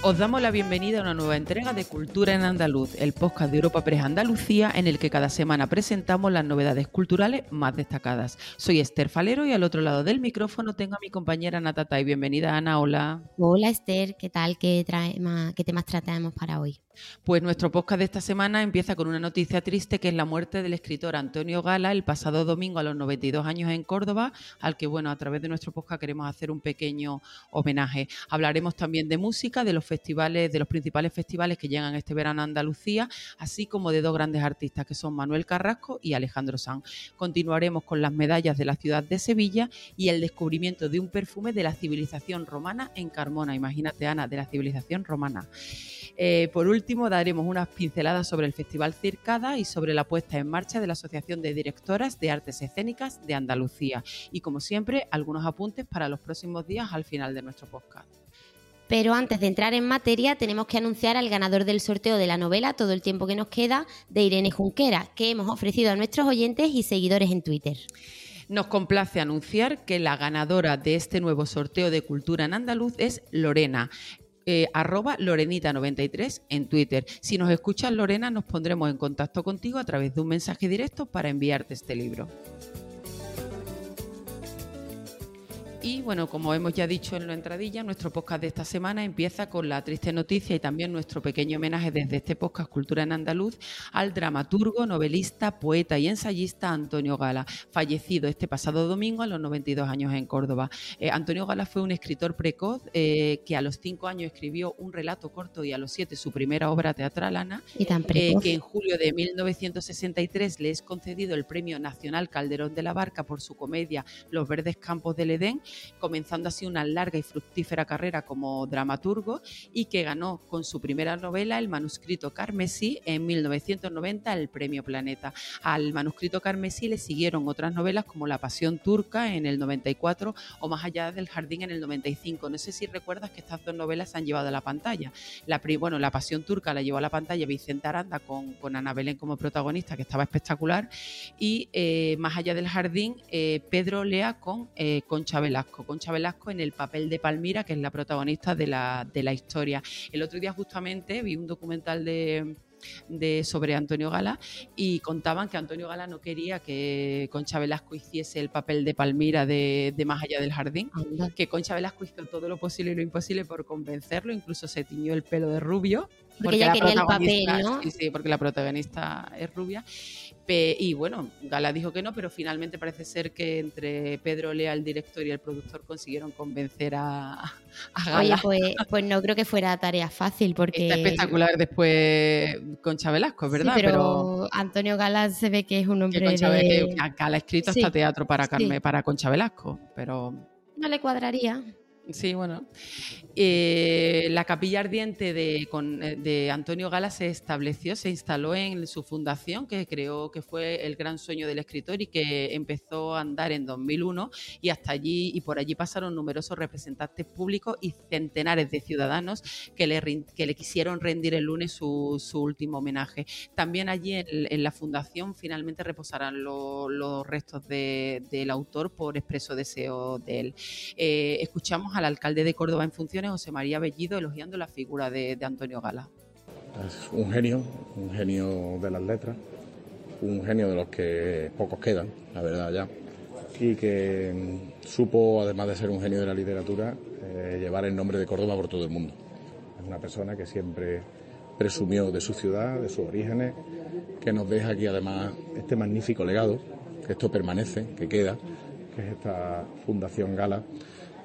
Os damos la bienvenida a una nueva entrega de Cultura en Andaluz, el podcast de Europa Press Andalucía, en el que cada semana presentamos las novedades culturales más destacadas. Soy Esther Falero y al otro lado del micrófono tengo a mi compañera Natata. Y bienvenida, Ana. Hola. Hola, Esther. ¿Qué tal? ¿Qué, ¿Qué temas tratamos para hoy? Pues nuestro podcast de esta semana empieza con una noticia triste que es la muerte del escritor Antonio Gala el pasado domingo a los 92 años en Córdoba, al que bueno, a través de nuestro podcast queremos hacer un pequeño homenaje. Hablaremos también de música, de los festivales, de los principales festivales que llegan este verano a Andalucía, así como de dos grandes artistas que son Manuel Carrasco y Alejandro Sanz. Continuaremos con las medallas de la ciudad de Sevilla y el descubrimiento de un perfume de la civilización romana en Carmona. Imagínate, Ana, de la civilización romana. Eh, por último, daremos unas pinceladas sobre el Festival Circada y sobre la puesta en marcha de la Asociación de Directoras de Artes Escénicas de Andalucía. Y como siempre, algunos apuntes para los próximos días al final de nuestro podcast. Pero antes de entrar en materia, tenemos que anunciar al ganador del sorteo de la novela Todo el tiempo que nos queda de Irene Junquera, que hemos ofrecido a nuestros oyentes y seguidores en Twitter. Nos complace anunciar que la ganadora de este nuevo sorteo de cultura en andaluz es Lorena. Eh, arroba Lorenita93 en Twitter. Si nos escuchas, Lorena, nos pondremos en contacto contigo a través de un mensaje directo para enviarte este libro. Y bueno, como hemos ya dicho en la entradilla, nuestro podcast de esta semana empieza con la triste noticia y también nuestro pequeño homenaje desde este podcast Cultura en Andaluz al dramaturgo, novelista, poeta y ensayista Antonio Gala, fallecido este pasado domingo a los 92 años en Córdoba. Eh, Antonio Gala fue un escritor precoz eh, que a los 5 años escribió un relato corto y a los 7 su primera obra teatral, Ana, y tan eh, que en julio de 1963 le es concedido el Premio Nacional Calderón de la Barca por su comedia Los Verdes Campos del Edén comenzando así una larga y fructífera carrera como dramaturgo y que ganó con su primera novela, el manuscrito Carmesí, en 1990 el Premio Planeta. Al manuscrito Carmesí le siguieron otras novelas como La Pasión Turca en el 94 o Más allá del Jardín en el 95. No sé si recuerdas que estas dos novelas se han llevado a la pantalla. La, bueno, La Pasión Turca la llevó a la pantalla Vicente Aranda con, con Ana Belén como protagonista, que estaba espectacular, y eh, Más allá del Jardín, eh, Pedro Lea con eh, Concha Concha Velasco en el papel de Palmira, que es la protagonista de la, de la historia. El otro día justamente vi un documental de, de, sobre Antonio Gala y contaban que Antonio Gala no quería que Concha Velasco hiciese el papel de Palmira de, de Más allá del jardín, que Concha Velasco hizo todo lo posible y lo imposible por convencerlo, incluso se tiñó el pelo de rubio. Porque, ella quería el papel, ¿no? Sí, sí, porque la protagonista es rubia y bueno, Gala dijo que no, pero finalmente parece ser que entre Pedro Lea, el director, y el productor consiguieron convencer a, Gala. Oye, pues, pues, no creo que fuera tarea fácil porque... Está espectacular después Concha Velasco, ¿verdad? pero, Antonio Gala se ve que es un hombre que de... Gala ha escrito hasta teatro para, Carme, para Concha Velasco, pero... No le cuadraría. Sí, bueno. Eh, la capilla ardiente de, eh, de, Antonio Gala se estableció, se instaló en su fundación, que creó que fue el gran sueño del escritor y que empezó a andar en 2001 y hasta allí y por allí pasaron numerosos representantes públicos y centenares de ciudadanos que le, que le quisieron rendir el lunes su, último homenaje. También allí en, la fundación finalmente reposarán los restos del autor por expreso deseo de él. Eh, escuchamos al alcalde de Córdoba en funciones, José María Bellido, elogiando la figura de, Antonio Gala. Es un genio, un genio de las letras, un genio de los que pocos quedan, la verdad ya, y que mm, supo, además de ser un genio de la literatura, eh, llevar el nombre de Córdoba por todo el mundo. Es una persona que siempre presumió de su ciudad, de sus orígenes, que nos deja aquí además este magnífico legado, que esto permanece, que queda, que es esta Fundación Gala,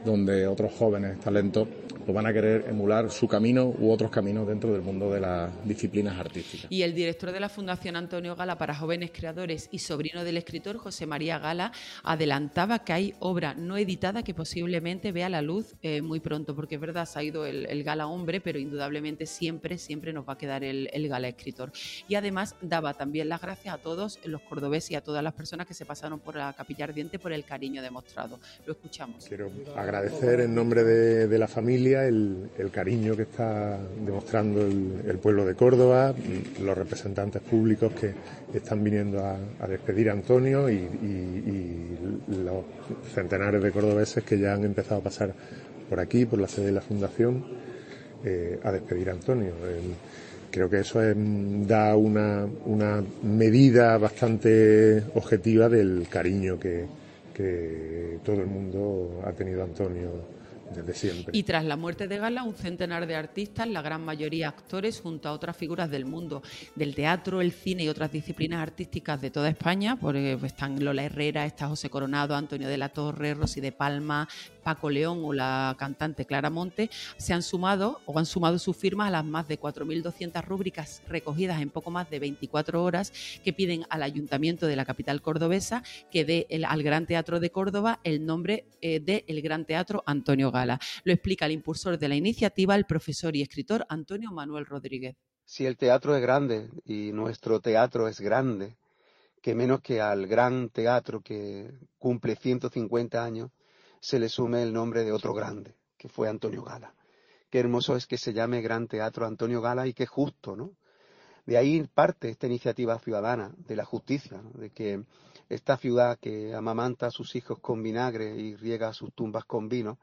donde otros jóvenes talentos pues van a querer emular su camino u otros caminos dentro del mundo de las disciplinas artísticas. Y el director de la Fundación Antonio Gala para Jóvenes Creadores y sobrino del escritor José María Gala adelantaba que hay obra no editada que posiblemente vea la luz eh, muy pronto, porque es verdad, se ha ido el, Gala hombre, pero indudablemente siempre, siempre nos va a quedar el, Gala escritor. Y además daba también las gracias a todos los cordobeses y a todas las personas que se pasaron por la capilla ardiente por el cariño demostrado. Lo escuchamos. Quiero agradecer en nombre de, la familia el, cariño que está demostrando el, pueblo de Córdoba, los representantes públicos que están viniendo a, despedir a Antonio y, los centenares de cordobeses que ya han empezado a pasar por aquí, por la sede de la Fundación, eh, a despedir a Antonio. creo que eso da una, una medida bastante objetiva del cariño que, que todo el mundo ha tenido Antonio desde siempre. Y tras la muerte de Gala, un centenar de artistas, la gran mayoría actores, junto a otras figuras del mundo del teatro, el cine y otras disciplinas artísticas de toda España, porque están Lola Herrera, está José Coronado, Antonio de la Torre, Rosy de Palma, Paco León o la cantante Clara Monte, se han sumado o han sumado sus firmas a las más de 4.200 rúbricas recogidas en poco más de 24 horas que piden al Ayuntamiento de la capital cordobesa que dé al Gran Teatro de Córdoba el nombre eh, de el Gran Teatro Antonio Gala. Lo explica el impulsor de la iniciativa, el profesor y escritor Antonio Manuel Rodríguez. Si el teatro es grande y nuestro teatro es grande, que menos que al gran teatro que cumple 150 años se le sume el nombre de otro grande, que fue Antonio Gala. Qué hermoso es que se llame Gran Teatro Antonio Gala y qué justo, ¿no? De ahí parte esta iniciativa ciudadana de la justicia, de que esta ciudad que amamanta a sus hijos con vinagre y riega sus tumbas con vino,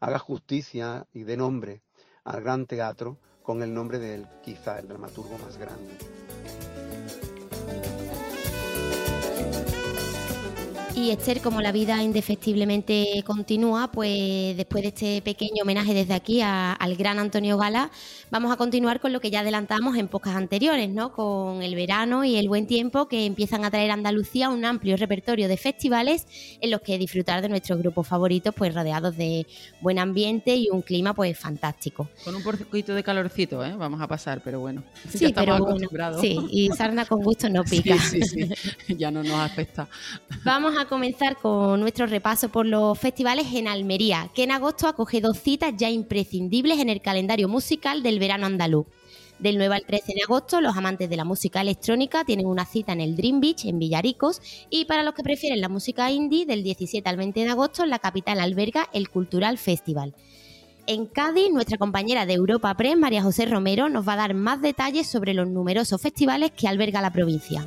haga justicia y dé nombre al gran teatro con el nombre del quizá el dramaturgo más grande. Y Esther, como la vida indefectiblemente continúa, pues después de este pequeño homenaje desde aquí al gran Antonio Gala, vamos a continuar con lo que ya adelantamos en pocas anteriores, ¿no? Con el verano y el buen tiempo que empiezan a traer a Andalucía un amplio repertorio de festivales en los que disfrutar de nuestros grupos favoritos, pues rodeados de buen ambiente y un clima pues fantástico. Con un poquito de calorcito, ¿eh? Vamos a pasar, pero bueno. Sí, pero bueno, sí, y sarna con gusto no pica. Sí, sí, sí. ya no nos afecta. Vamos a comenzar con nuestro repaso por los festivales en Almería, que en agosto acoge dos citas ya imprescindibles en el calendario musical del verano andaluz. Del 9 al 13 de agosto, los amantes de la música electrónica tienen una cita en el Dream Beach, en Villaricos, y para los que prefieren la música indie, del 17 al 20 de agosto, la capital alberga el Cultural Festival. En Cádiz, nuestra compañera de Europa Press, María José Romero, nos va a dar más detalles sobre los numerosos festivales que alberga la provincia.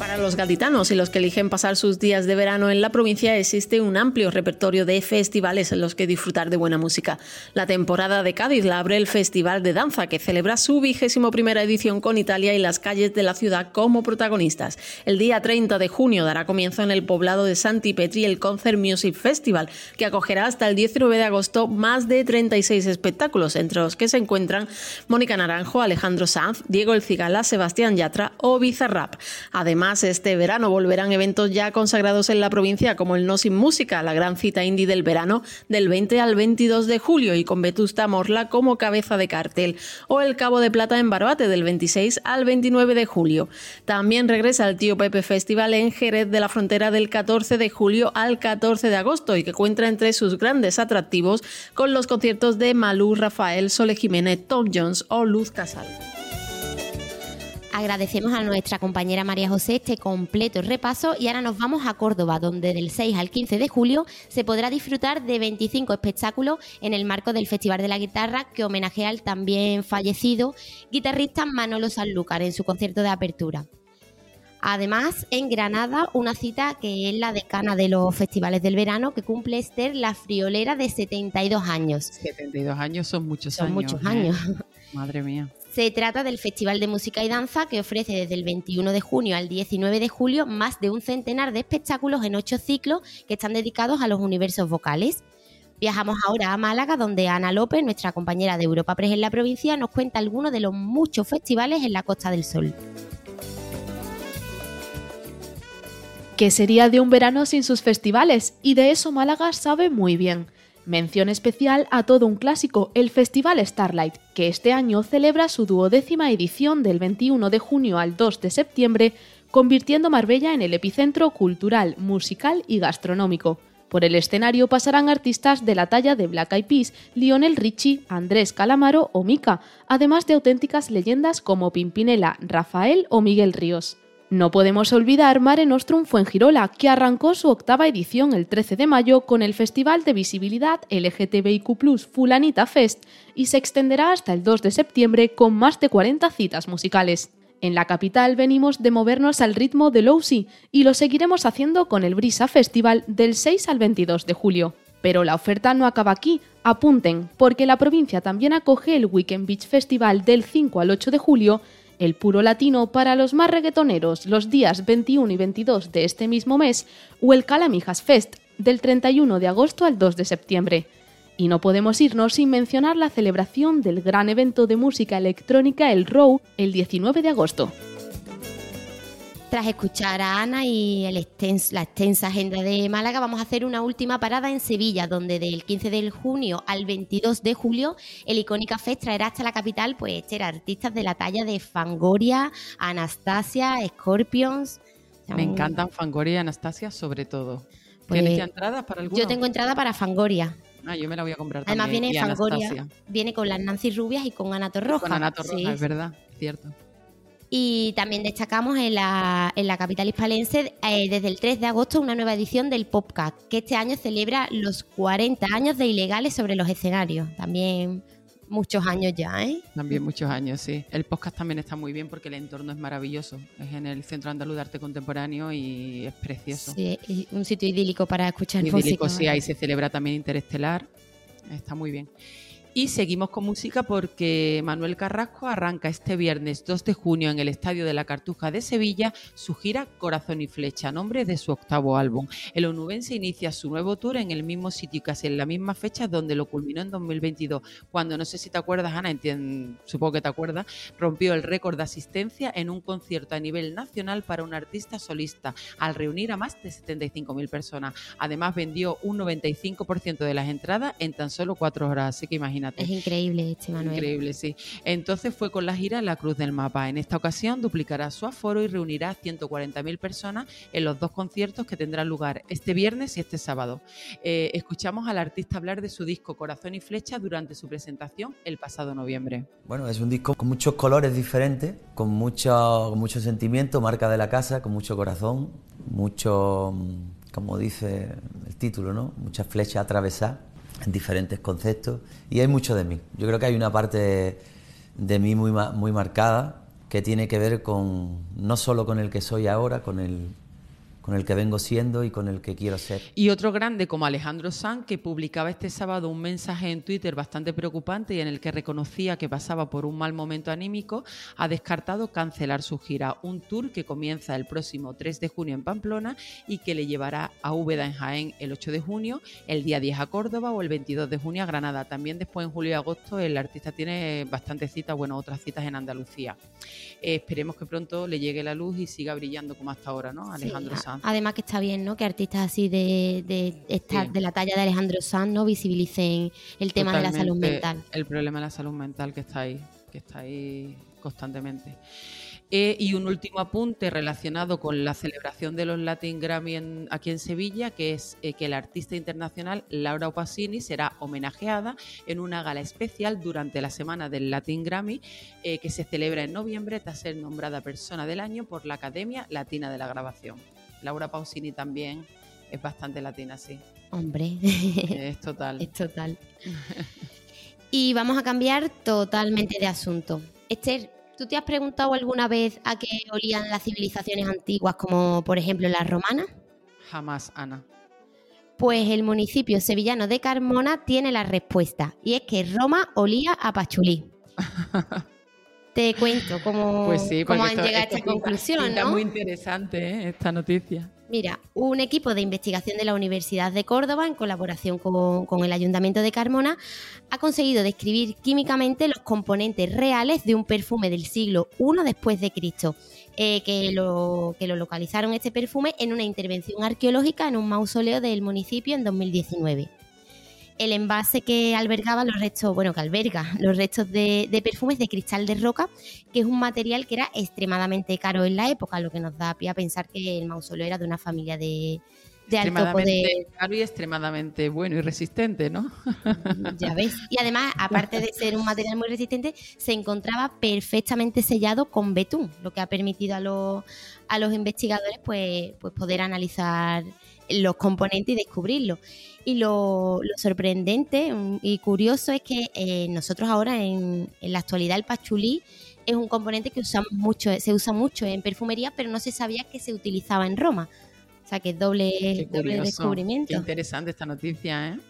Para los gaditanos y los que eligen pasar sus días de verano en la provincia existe un amplio repertorio de festivales en los que disfrutar de buena música. La temporada de Cádiz la abre el Festival de Danza, que celebra su vigésimo primera edición con Italia y las calles de la ciudad como protagonistas. El día 30 de junio dará comienzo en el poblado de Santipetri el Concert Music Festival, que acogerá hasta el 19 de agosto más de 36 espectáculos, entre los que se encuentran Mónica Naranjo, Alejandro Sanz, Diego El Cigala, Sebastián Yatra o Bizarrap. Además, este verano volverán eventos ya consagrados en la provincia como el No Sin Música, la gran cita indie del verano del 20 al 22 de julio y con Vetusta Morla como cabeza de cartel, o el Cabo de Plata en Barbate del 26 al 29 de julio. También regresa el Tío Pepe Festival en Jerez de la Frontera del 14 de julio al 14 de agosto y que cuenta entre sus grandes atractivos con los conciertos de Malú, Rafael, Sole Jiménez, Tom Jones o Luz Casal. Agradecemos a nuestra compañera María José este completo repaso y ahora nos vamos a Córdoba, donde del 6 al 15 de julio se podrá disfrutar de 25 espectáculos en el marco del Festival de la Guitarra que homenajea al también fallecido guitarrista Manolo Sanlúcar en su concierto de apertura. Además, en Granada, una cita que es la decana de los festivales del verano, que cumple Esther la friolera de 72 años. 72 años son muchos años. Son muchos años. Madre mía. Se trata del Festival de Música y Danza que ofrece desde el 21 de junio al 19 de julio más de un centenar de espectáculos en ocho ciclos que están dedicados a los universos vocales. Viajamos ahora a Málaga, donde Ana López, nuestra compañera de Europa Press en la provincia, nos cuenta algunos de los muchos festivales en la Costa del Sol. ¿Qué sería de un verano sin sus festivales? Y de eso Málaga sabe muy bien. Mención especial a todo un clásico, el Festival Starlight, que este año celebra su duodécima edición del 21 de junio al 2 de septiembre, convirtiendo Marbella en el epicentro cultural, musical y gastronómico. Por el escenario pasarán artistas de la talla de Black Eyed Peas, Lionel Richie, Andrés Calamaro o Mika, además de auténticas leyendas como Pimpinela, Rafael o Miguel Ríos. No podemos olvidar Mare Nostrum Fuengirola, que arrancó su octava edición el 13 de mayo con el Festival de Visibilidad LGTBIQ Fulanita Fest y se extenderá hasta el 2 de septiembre con más de 40 citas musicales. En la capital venimos de movernos al ritmo de Lousi y lo seguiremos haciendo con el Brisa Festival del 6 al 22 de julio. Pero la oferta no acaba aquí, apunten, porque la provincia también acoge el Weekend Beach Festival del 5 al 8 de julio el puro latino para los más reggaetoneros los días 21 y 22 de este mismo mes o el Calamijas Fest del 31 de agosto al 2 de septiembre. Y no podemos irnos sin mencionar la celebración del gran evento de música electrónica El Row el 19 de agosto. Tras escuchar a Ana y la extensa agenda de Málaga, vamos a hacer una última parada en Sevilla, donde del 15 de junio al 22 de julio el Icónica Fest traerá hasta la capital pues artistas de la talla de Fangoria, Anastasia, Scorpions. Me encantan Fangoria y Anastasia sobre todo. Pues, ¿Tienes ya entradas para alguno? Yo tengo entrada para Fangoria. Ah, yo me la voy a comprar Además viene Fangoria, viene con las Nancy Rubias y con Ana Torroja. Con Ana Torroja, es verdad, cierto. Y también destacamos en la, en la capital hispalense eh, desde el 3 de agosto una nueva edición del PopCat, que este año celebra los 40 años de ilegales sobre los escenarios. También muchos años ya, ¿eh? También muchos años, sí. El podcast también está muy bien porque el entorno es maravilloso. Es en el Centro Andaluz de Arte Contemporáneo y es precioso. Sí, un sitio idílico para escuchar idílico, sí, ahí se celebra también Interestelar. Está muy bien. Y seguimos con música porque Manuel Carrasco arranca este viernes 2 de junio en el Estadio de la Cartuja de Sevilla su gira Corazón y Flecha, nombre de su octavo álbum. El onubense inicia su nuevo tour en el mismo sitio y casi en la misma fecha donde lo culminó en 2022, cuando no sé si te acuerdas, Ana, supongo que te acuerdas, rompió el récord de asistencia en un concierto a nivel nacional para un artista solista, al reunir a más de 75.000 personas. Además vendió un 95% de las entradas en tan solo cuatro horas, así que imagínate es increíble este Manuel. Increíble, sí. Entonces fue con la gira La Cruz del Mapa. En esta ocasión duplicará su aforo y reunirá 140.000 personas en los dos conciertos que tendrán lugar este viernes y este sábado. Eh, escuchamos al artista hablar de su disco Corazón y Flecha durante su presentación el pasado noviembre. Bueno, es un disco con muchos colores diferentes, con mucho, mucho sentimiento, marca de la casa, con mucho corazón, mucho, mm, como dice el título, ¿no? Muchas flechas atravesadas diferentes conceptos y hay mucho de mí. Yo creo que hay una parte de mí muy, muy marcada que tiene que ver con no solo con el que soy ahora, con el, con el que vengo siendo y con el que quiero ser. Y otro grande como Alejandro Sanz, que publicaba este sábado un mensaje en Twitter bastante preocupante y en el que reconocía que pasaba por un mal momento anímico, ha descartado cancelar su gira, un tour que comienza el próximo 3 de junio en Pamplona y que le llevará a Úbeda en Jaén el 8 de junio, el día 10 a Córdoba o el 22 de junio a Granada. También después en julio y agosto el artista tiene bastantes citas, bueno, otras citas en Andalucía. Eh, esperemos que pronto le llegue la luz y siga brillando como hasta ahora, ¿no? Alejandro Sanz. Además que está bien, ¿no? Que artistas así de, de, la talla de Alejandro Sanz no visibilicen el tema de la salud mental. El problema de la salud mental que está ahí, que está ahí constantemente. Eh, y un último apunte relacionado con la celebración de los Latin Grammy aquí en Sevilla, que es eh, que la artista internacional Laura Opasini será homenajeada en una gala especial durante la semana del Latin Grammy, eh, que se celebra en noviembre tras ser nombrada persona del año por la Academia Latina de la Grabación. Laura Pausini también es bastante latina, sí. Hombre. Es total. es total. y vamos a cambiar totalmente de asunto. Esther, ¿tú te has preguntado alguna vez a qué olían las civilizaciones antiguas, como por ejemplo las romanas? Jamás, Ana. Pues el municipio sevillano de Carmona tiene la respuesta, y es que Roma olía a pachulí. te cuento cómo, pues cómo han llegado a esta conclusión. ¿no? muy interesante ¿eh? esta noticia. Mira, un equipo de investigación de la Universidad de Córdoba, en colaboración con, el Ayuntamiento de Carmona, ha conseguido describir químicamente los componentes reales de un perfume del siglo I después de Cristo, eh, que, lo, que lo localizaron este perfume en una intervención arqueológica en un mausoleo del municipio en 2019 el envase que albergaba los restos, bueno, que alberga los restos de, perfumes de cristal de roca, que es un material que era extremadamente caro en la época, lo que nos da pie a pensar que el mausoleo era de una familia de, de alto poder. Caro y extremadamente bueno y resistente, ¿no? ya ves. Y además, aparte de ser un material muy resistente, se encontraba perfectamente sellado con betún, lo que ha permitido a los, a los investigadores pues, pues poder analizar los componentes y descubrirlos. Y lo, sorprendente y curioso es que eh, nosotros ahora en, en, la actualidad el pachulí es un componente que usamos mucho, se usa mucho en perfumería, pero no se sabía que se utilizaba en Roma. O sea que es doble, doble descubrimiento. Qué interesante esta noticia, ¿eh?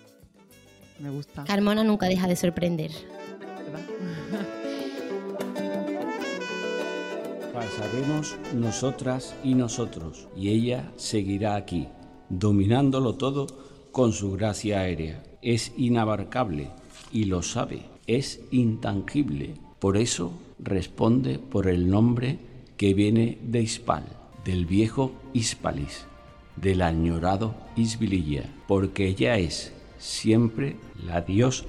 Me gusta. Carmona nunca deja de sorprender. Pasaremos nosotras y nosotros, y ella seguirá aquí, dominándolo todo con su gracia aérea. Es inabarcable y lo sabe, es intangible. Por eso responde por el nombre que viene de Hispal, del viejo Hispalis, del añorado Isbililla, porque ella es siempre la diosa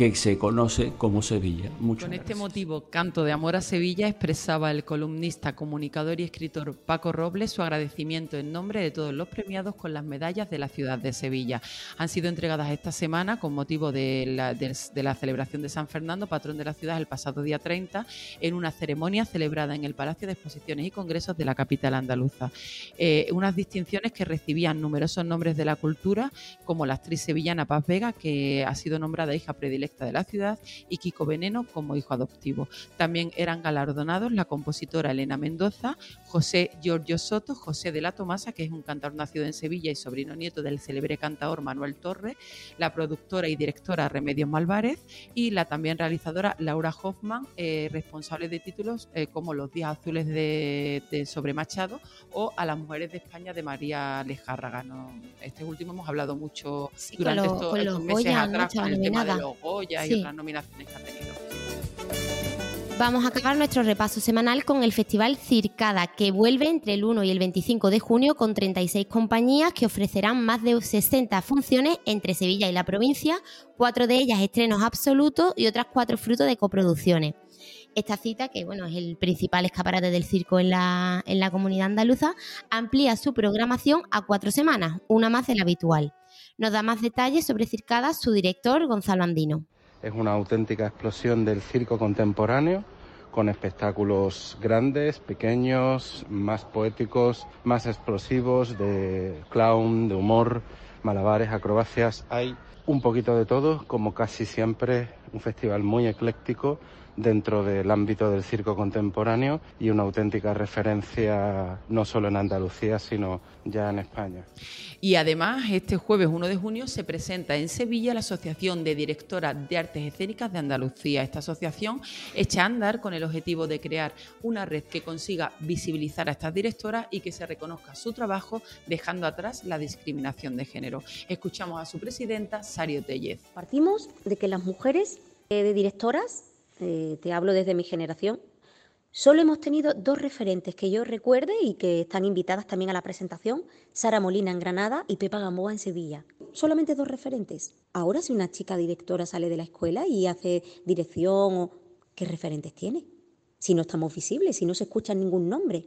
que se conoce como Sevilla. Con este motivo, Canto de Amor a Sevilla, expresaba el columnista, comunicador y escritor Paco Robles su agradecimiento en nombre de todos los premiados con las medallas de la ciudad de Sevilla. Han sido entregadas esta semana con motivo de la, de la celebración de San Fernando, patrón de la ciudad, el pasado día 30, en una ceremonia celebrada en el Palacio de Exposiciones y Congresos de la capital andaluza. Eh, unas distinciones que recibían numerosos nombres de la cultura, como la actriz sevillana Paz Vega, que ha sido nombrada hija predilecta de la ciudad y Kiko Veneno como hijo adoptivo. También eran galardonados la compositora Elena Mendoza, José Giorgio Soto, José de la Tomasa, que es un cantador nacido en Sevilla y sobrino nieto del célebre cantador Manuel Torre, la productora y directora Remedios Malvarez y la también realizadora Laura Hoffman, eh, responsable de títulos eh, como Los Días Azules de, Sobre Machado o A las Mujeres de España de María Lejárraga. Este último hemos hablado mucho durante estos, meses atrás con el tema de los y otras nominaciones que ha tenido. Vamos a acabar nuestro repaso semanal con el Festival Circada, que vuelve entre el 1 y el 25 de junio con 36 compañías que ofrecerán más de 60 funciones entre Sevilla y la provincia, cuatro de ellas estrenos absolutos y otras cuatro frutos de coproducciones. Esta cita, que bueno, es el principal escaparate del circo en la, en la comunidad andaluza, amplía su programación a cuatro semanas, una más de la habitual. Nos da más detalles sobre Circada su director Gonzalo Andino. Es una auténtica explosión del circo contemporáneo con espectáculos grandes, pequeños, más poéticos, más explosivos, de clown, de humor, malabares, acrobacias. Hay un poquito de todo, como casi siempre, un festival muy ecléctico dentro del ámbito del circo contemporáneo y una auténtica referencia no solo en Andalucía, sino ya en España. Y además, este jueves 1 de junio se presenta en Sevilla la Asociación de Directoras de Artes Escénicas de Andalucía. Esta asociación echa a andar con el objetivo de crear una red que consiga visibilizar a estas directoras y que se reconozca su trabajo, dejando atrás la discriminación de género. Escuchamos a su presidenta, Sario Tellez. Partimos de que las mujeres eh, de directoras eh, te hablo desde mi generación, solo hemos tenido dos referentes que yo recuerde y que están invitadas también a la presentación, Sara Molina en Granada y Pepa Gamboa en Sevilla. Solamente dos referentes. Ahora si una chica directora sale de la escuela y hace dirección, ¿qué referentes tiene? Si no estamos visibles, si no se escucha ningún nombre.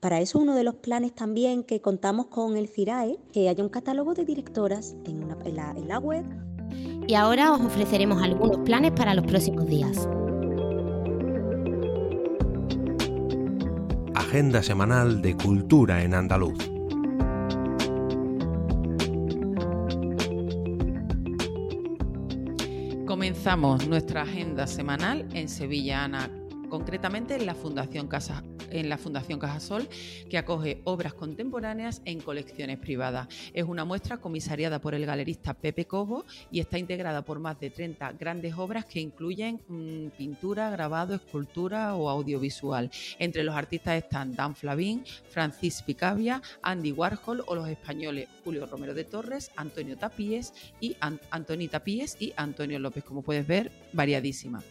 Para eso uno de los planes también que contamos con el CIRAE, que haya un catálogo de directoras en, en la web y ahora os ofreceremos algunos planes para los próximos días. Agenda semanal de Cultura en Andaluz. Comenzamos nuestra agenda semanal en Sevilla, Ana, concretamente en la Fundación Casa en la Fundación Cajasol, que acoge obras contemporáneas en colecciones privadas. Es una muestra comisariada por el galerista Pepe Cobo y está integrada por más de 30 grandes obras que incluyen mm, pintura, grabado, escultura o audiovisual. Entre los artistas están Dan Flavín, Francis Picabia, Andy Warhol o los españoles Julio Romero de Torres, Antonio Tapíes y Antonita Tapíes y Antonio López. Como puedes ver, variadísima.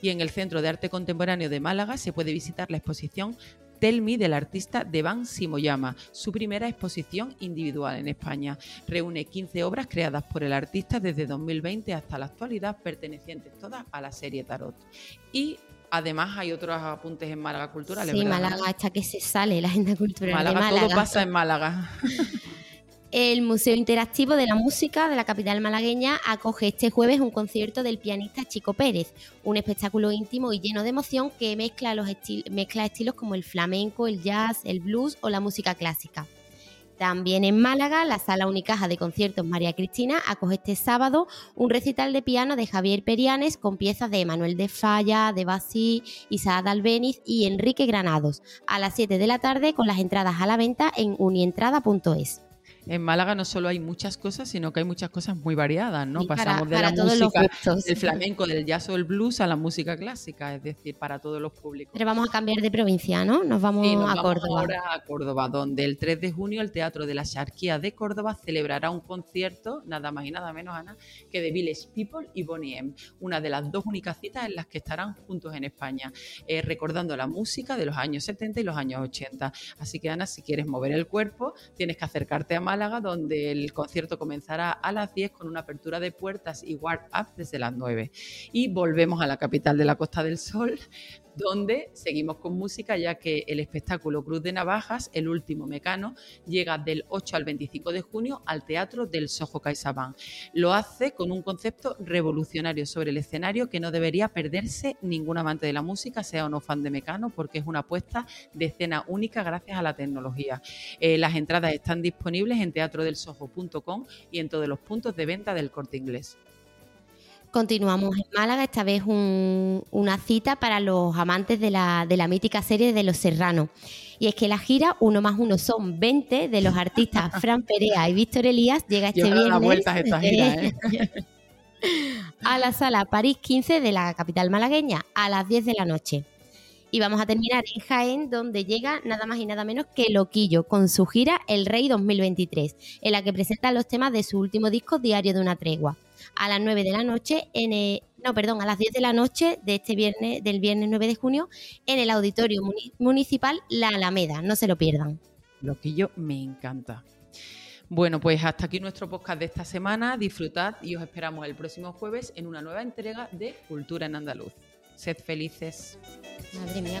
Y en el Centro de Arte Contemporáneo de Málaga se puede visitar la exposición Tell Me del artista Devan Simoyama, su primera exposición individual en España. Reúne 15 obras creadas por el artista desde 2020 hasta la actualidad, pertenecientes todas a la serie Tarot. Y Además, hay otros apuntes en Málaga Cultural. Sí, Málaga, hasta que se sale la agenda cultural Málaga, de Málaga. Todo pasa en Málaga. El Museo Interactivo de la Música de la capital malagueña acoge este jueves un concierto del pianista Chico Pérez, un espectáculo íntimo y lleno de emoción que mezcla, los estilos como el flamenco, el jazz, el blues o la música clásica. También en Málaga, la Sala Unicaja de Conciertos María Cristina acoge este sábado un recital de piano de Javier Perianes con piezas de Manuel de Falla, de Basí, Isaac Albeniz y Enrique Granados a las 7 de la tarde con las entradas a la venta en unientrada.es en Málaga no solo hay muchas cosas, sino que hay muchas cosas muy variadas, ¿no? Pasamos de la música del flamenco, del jazz o el blues a la música clásica, es decir, para todos los públicos. Pero vamos a cambiar de provincia, ¿no? Nos vamos, a Córdoba. Ahora a Córdoba, donde el 3 de junio el Teatro de la Charquía de Córdoba celebrará un concierto, nada más y nada menos, Ana, que de Village People y Bonnie M, una de las dos únicas citas en las que estarán juntos en España, eh, recordando la música de los años 70 y los años 80. Así que, Ana, si quieres mover el cuerpo, tienes que acercarte a Málaga, donde el concierto comenzará a las 10 con una apertura de puertas y warm-up desde las 9. Y volvemos a la capital de la Costa del Sol, donde seguimos con música ya que el espectáculo Cruz de Navajas, el último mecano, llega del 8 al 25 de junio al Teatro del Soho CaixaBank. Lo hace con un concepto revolucionario sobre el escenario que no debería perderse ningún amante de la música, sea o no fan de mecano, porque es una apuesta de escena única gracias a la tecnología. Eh, las entradas están disponibles en teatrodelsojo.com y en todos los puntos de venta del corte inglés. Continuamos en Málaga, esta vez una cita para los amantes de la, mítica serie de Los Serranos. Y es que la gira Uno más Uno son 20 de los artistas Fran Perea y Víctor Elías llega este viernes ¿eh? a la sala París 15 de la capital malagueña a las 10 de la noche. Y vamos a terminar en Jaén, donde llega nada más y nada menos que Loquillo, con su gira El Rey 2023, en la que presenta los temas de su último disco Diario de una Tregua a las 9 de la noche, en no, perdón, a las 10 de la noche de este viernes, del viernes 9 de junio, en el Auditorio Municipal La Alameda. No se lo pierdan. Lo que yo me encanta. Bueno, pues hasta aquí nuestro podcast de esta semana. Disfrutad y os esperamos el próximo jueves en una nueva entrega de Cultura en Andaluz. Sed felices. Madre mía,